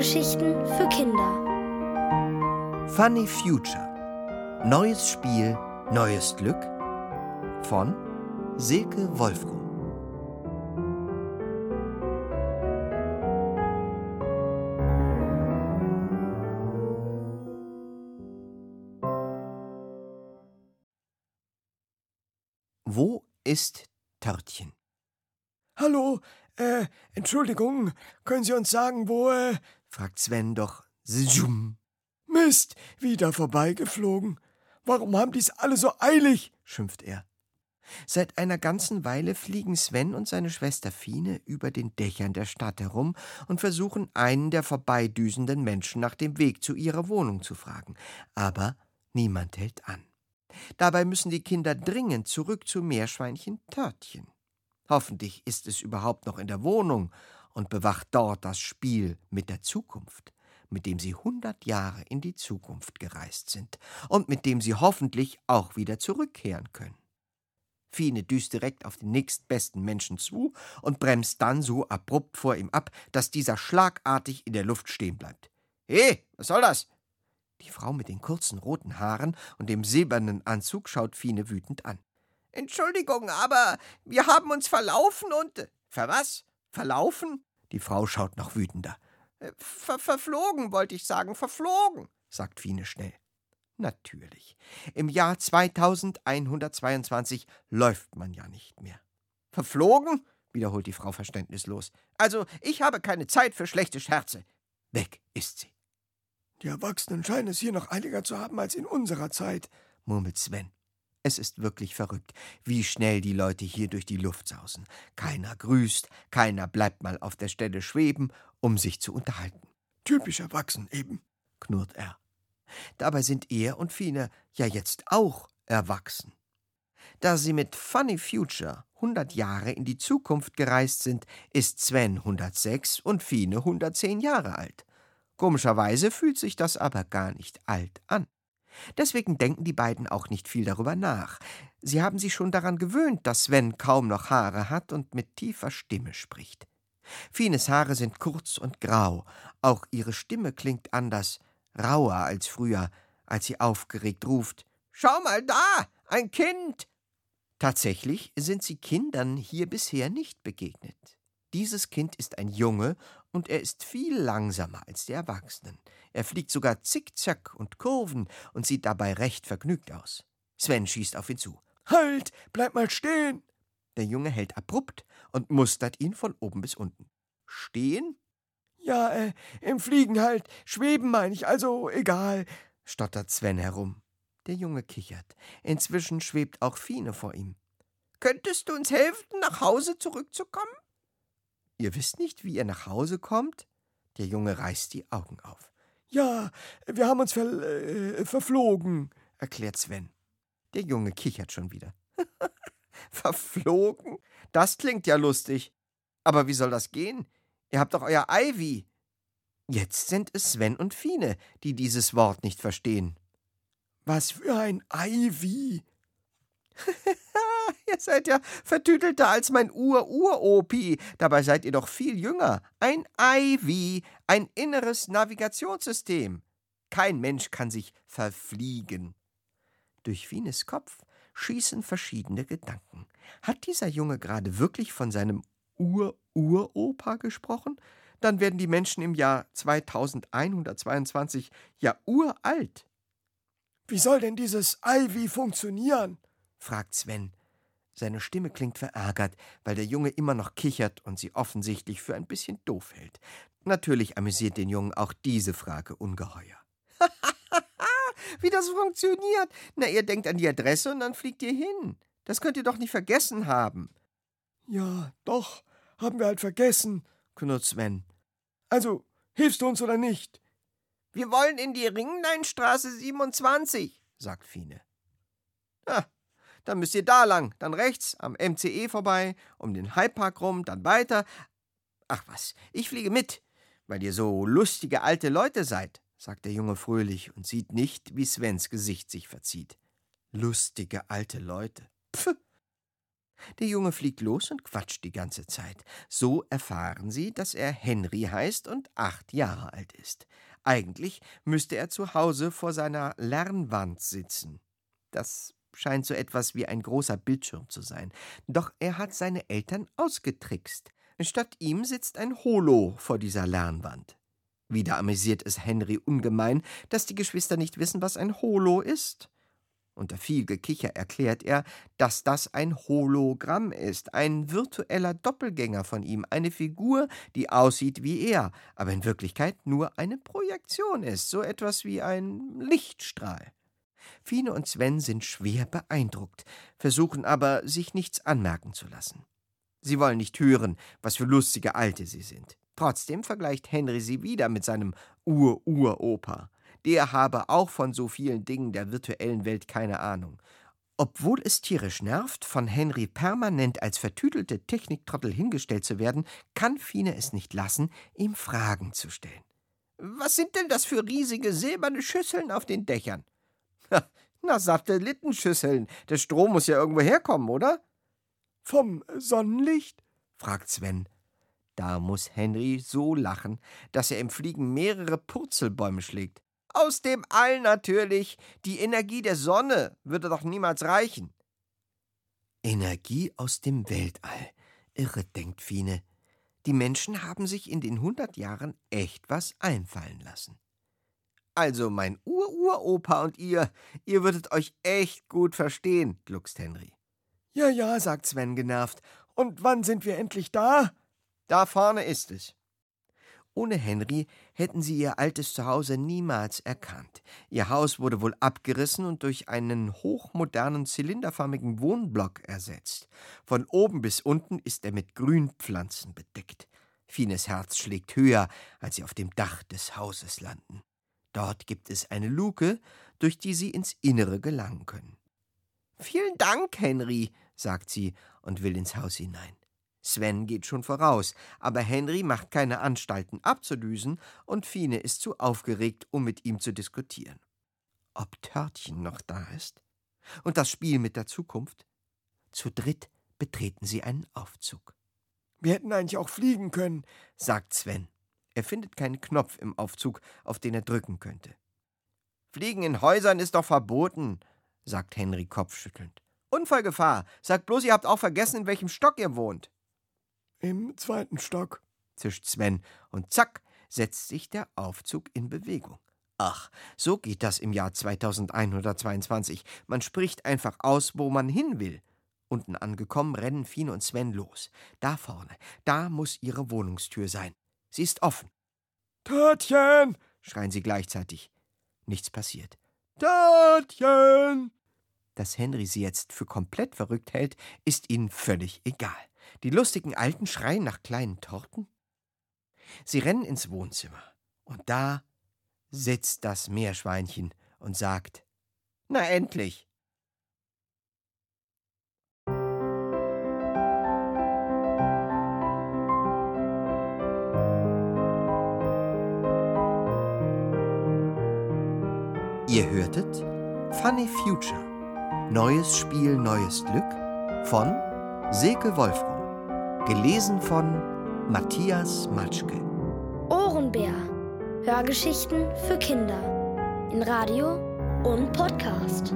Hörgeschichten für Kinder. Funny Future. Neues Spiel, neues Glück von Silke Wolfrum. Wo ist Törtchen? Hallo, äh, Entschuldigung, können Sie uns sagen, wo, äh, fragt Sven doch. Zoom. Mist, wieder vorbeigeflogen. Warum haben die's alle so eilig? schimpft er. Seit einer ganzen Weile fliegen Sven und seine Schwester Fine über den Dächern der Stadt herum und versuchen, einen der vorbeidüsenden Menschen nach dem Weg zu ihrer Wohnung zu fragen. Aber niemand hält an. Dabei müssen die Kinder dringend zurück zu Meerschweinchen Törtchen. Hoffentlich ist es überhaupt noch in der Wohnung und bewacht dort das Spiel mit der Zukunft, mit dem sie hundert Jahre in die Zukunft gereist sind und mit dem sie hoffentlich auch wieder zurückkehren können. Fine düst direkt auf den nächstbesten Menschen zu und bremst dann so abrupt vor ihm ab, dass dieser schlagartig in der Luft stehen bleibt. He, was soll das? Die Frau mit den kurzen roten Haaren und dem silbernen Anzug schaut Fine wütend an. Entschuldigung, aber wir haben uns verlaufen und. Ver was? Verlaufen? Die Frau schaut noch wütender. Ver verflogen, wollte ich sagen, verflogen, sagt Fine schnell. Natürlich. Im Jahr 2122 läuft man ja nicht mehr. Verflogen? wiederholt die Frau verständnislos. Also, ich habe keine Zeit für schlechte Scherze. Weg ist sie. Die Erwachsenen scheinen es hier noch eiliger zu haben als in unserer Zeit, murmelt Sven. Es ist wirklich verrückt, wie schnell die Leute hier durch die Luft sausen. Keiner grüßt, keiner bleibt mal auf der Stelle schweben, um sich zu unterhalten. Typisch erwachsen eben, knurrt er. Dabei sind er und Fine ja jetzt auch erwachsen. Da sie mit Funny Future 100 Jahre in die Zukunft gereist sind, ist Sven 106 und Fine 110 Jahre alt. Komischerweise fühlt sich das aber gar nicht alt an. Deswegen denken die beiden auch nicht viel darüber nach. Sie haben sich schon daran gewöhnt, dass Sven kaum noch Haare hat und mit tiefer Stimme spricht. Fines Haare sind kurz und grau, auch ihre Stimme klingt anders, rauer als früher, als sie aufgeregt ruft Schau mal da, ein Kind. Tatsächlich sind sie Kindern hier bisher nicht begegnet. Dieses Kind ist ein Junge und er ist viel langsamer als die Erwachsenen. Er fliegt sogar zickzack und Kurven und sieht dabei recht vergnügt aus. Sven schießt auf ihn zu. Halt, bleib mal stehen! Der Junge hält abrupt und mustert ihn von oben bis unten. Stehen? Ja, äh, im Fliegen halt. Schweben meine ich, also egal, stottert Sven herum. Der Junge kichert. Inzwischen schwebt auch Fine vor ihm. Könntest du uns helfen, nach Hause zurückzukommen? Ihr wisst nicht, wie ihr nach Hause kommt? Der Junge reißt die Augen auf. Ja, wir haben uns ver äh, verflogen, erklärt Sven. Der Junge kichert schon wieder. verflogen? Das klingt ja lustig. Aber wie soll das gehen? Ihr habt doch euer Ivy. Jetzt sind es Sven und Fine, die dieses Wort nicht verstehen. Was für ein Ivy? ihr seid ja vertütelter als mein Ur-Ur-Opi. Dabei seid ihr doch viel jünger. Ein Ivy, ein inneres Navigationssystem. Kein Mensch kann sich verfliegen. Durch Fines Kopf schießen verschiedene Gedanken. Hat dieser Junge gerade wirklich von seinem Ur-Uropa gesprochen? Dann werden die Menschen im Jahr 2122 ja uralt. Wie soll denn dieses Ivy funktionieren? fragt Sven. Seine Stimme klingt verärgert, weil der Junge immer noch kichert und sie offensichtlich für ein bisschen doof hält. Natürlich amüsiert den Jungen auch diese Frage ungeheuer. Wie das funktioniert? Na, ihr denkt an die Adresse und dann fliegt ihr hin. Das könnt ihr doch nicht vergessen haben. Ja, doch, haben wir halt vergessen, knurrt Sven. Also, hilfst du uns oder nicht? Wir wollen in die Ringleinstraße 27, sagt Fine. Ah, dann müsst ihr da lang, dann rechts am MCE vorbei, um den Hypepark rum, dann weiter. Ach was, ich fliege mit, weil ihr so lustige alte Leute seid, sagt der Junge fröhlich und sieht nicht, wie Svens Gesicht sich verzieht. Lustige alte Leute. Pff. Der Junge fliegt los und quatscht die ganze Zeit. So erfahren sie, dass er Henry heißt und acht Jahre alt ist. Eigentlich müsste er zu Hause vor seiner Lernwand sitzen. Das scheint so etwas wie ein großer Bildschirm zu sein. Doch er hat seine Eltern ausgetrickst. Statt ihm sitzt ein Holo vor dieser Lernwand. Wieder amüsiert es Henry ungemein, dass die Geschwister nicht wissen, was ein Holo ist. Unter viel Gekicher erklärt er, dass das ein Hologramm ist, ein virtueller Doppelgänger von ihm, eine Figur, die aussieht wie er, aber in Wirklichkeit nur eine Projektion ist, so etwas wie ein Lichtstrahl. Fine und Sven sind schwer beeindruckt, versuchen aber, sich nichts anmerken zu lassen. Sie wollen nicht hören, was für lustige Alte sie sind. Trotzdem vergleicht Henry sie wieder mit seinem Ur-Ur-Opa. Der habe auch von so vielen Dingen der virtuellen Welt keine Ahnung. Obwohl es tierisch nervt, von Henry permanent als vertüdelte Techniktrottel hingestellt zu werden, kann Fine es nicht lassen, ihm Fragen zu stellen. Was sind denn das für riesige silberne Schüsseln auf den Dächern? Na, Satellitenschüsseln. Der Strom muss ja irgendwo herkommen, oder? Vom Sonnenlicht? fragt Sven. Da muss Henry so lachen, dass er im Fliegen mehrere Purzelbäume schlägt. Aus dem All natürlich. Die Energie der Sonne würde doch niemals reichen. Energie aus dem Weltall. Irre, denkt Fine. Die Menschen haben sich in den hundert Jahren echt was einfallen lassen. Also, mein Ur-Uropa und ihr, ihr würdet euch echt gut verstehen, gluckst Henry. Ja, ja, sagt Sven genervt. Und wann sind wir endlich da? Da vorne ist es. Ohne Henry hätten sie ihr altes Zuhause niemals erkannt. Ihr Haus wurde wohl abgerissen und durch einen hochmodernen zylinderförmigen Wohnblock ersetzt. Von oben bis unten ist er mit Grünpflanzen bedeckt. Fines Herz schlägt höher, als sie auf dem Dach des Hauses landen. Dort gibt es eine Luke, durch die sie ins Innere gelangen können. Vielen Dank, Henry, sagt sie und will ins Haus hinein. Sven geht schon voraus, aber Henry macht keine Anstalten abzudüsen und Fine ist zu aufgeregt, um mit ihm zu diskutieren. Ob Törtchen noch da ist? Und das Spiel mit der Zukunft? Zu dritt betreten sie einen Aufzug. Wir hätten eigentlich auch fliegen können, sagt Sven. Er findet keinen Knopf im Aufzug, auf den er drücken könnte. Fliegen in Häusern ist doch verboten, sagt Henry kopfschüttelnd. Unfallgefahr. Sagt bloß, ihr habt auch vergessen, in welchem Stock ihr wohnt. Im zweiten Stock, zischt Sven, und zack, setzt sich der Aufzug in Bewegung. Ach, so geht das im Jahr 2122. Man spricht einfach aus, wo man hin will. Unten angekommen, rennen Fine und Sven los. Da vorne, da muss ihre Wohnungstür sein. Sie ist offen. Törtchen! schreien sie gleichzeitig. Nichts passiert. Törtchen! Dass Henry sie jetzt für komplett verrückt hält, ist ihnen völlig egal. Die lustigen Alten schreien nach kleinen Torten. Sie rennen ins Wohnzimmer. Und da sitzt das Meerschweinchen und sagt: Na endlich! Ihr hörtet Funny Future. Neues Spiel, neues Glück von Silke Wolfram. Gelesen von Matthias Matschke. Ohrenbär. Hörgeschichten für Kinder. In Radio und Podcast.